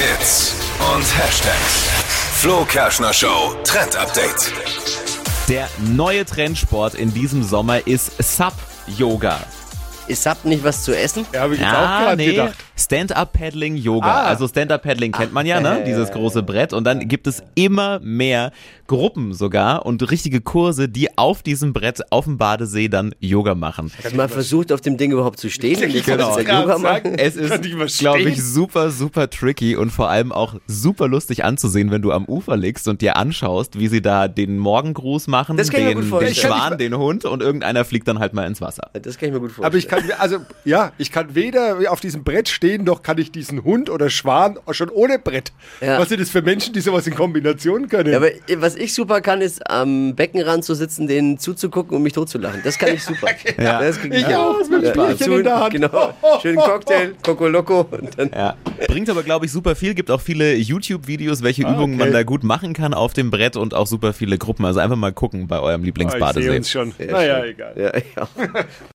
Hits und Hashtags. Flo Kerschner Show Trend Update. Der neue Trendsport in diesem Sommer ist Sub-Yoga. Ist Sub nicht was zu essen? Ja, habe ich jetzt auch Ja, gerade nee. gedacht. Stand-Up-Paddling-Yoga. Ah. Also Stand-Up-Paddling kennt man ja, ne? Dieses große Brett. Und dann gibt es immer mehr Gruppen sogar und richtige Kurse, die auf diesem Brett auf dem Badesee dann Yoga machen. Hast du mal versucht, auf dem Ding überhaupt zu stehen? Und jetzt Genau. Yoga sagen. machen? Es ist, Kann ich glaube ich, super, super tricky und vor allem auch super lustig anzusehen, wenn du am Ufer liegst und dir anschaust, wie sie da den Morgengruß machen, Das kann ich mir den, den. Schwan, den Hund und irgendeiner fliegt dann halt mal ins Wasser. Das kann ich mir gut vorstellen. Aber ich kann, also, ja, ich kann weder auf diesem Brett stehen, noch kann ich diesen Hund oder Schwan schon ohne Brett. Ja. Was sind das für Menschen, die sowas in Kombination können? Ja, aber was ich super kann, ist am Beckenrand zu sitzen, denen zuzugucken und mich totzulachen. Das kann ich super. Ja. Das Ich auch, mit dem Bierchen zu- in der Hand. Genau. Schönen Cocktail, Coco Loco und dann Ja. Bringt aber, glaube ich, super viel. Gibt auch viele YouTube-Videos, welche Übungen okay. man da gut machen kann auf dem Brett und auch super viele Gruppen. Also einfach mal gucken bei eurem Ah, ich sehe Lieblingsbadesee. uns schon. Sehr naja, schön. egal. Ja, ja.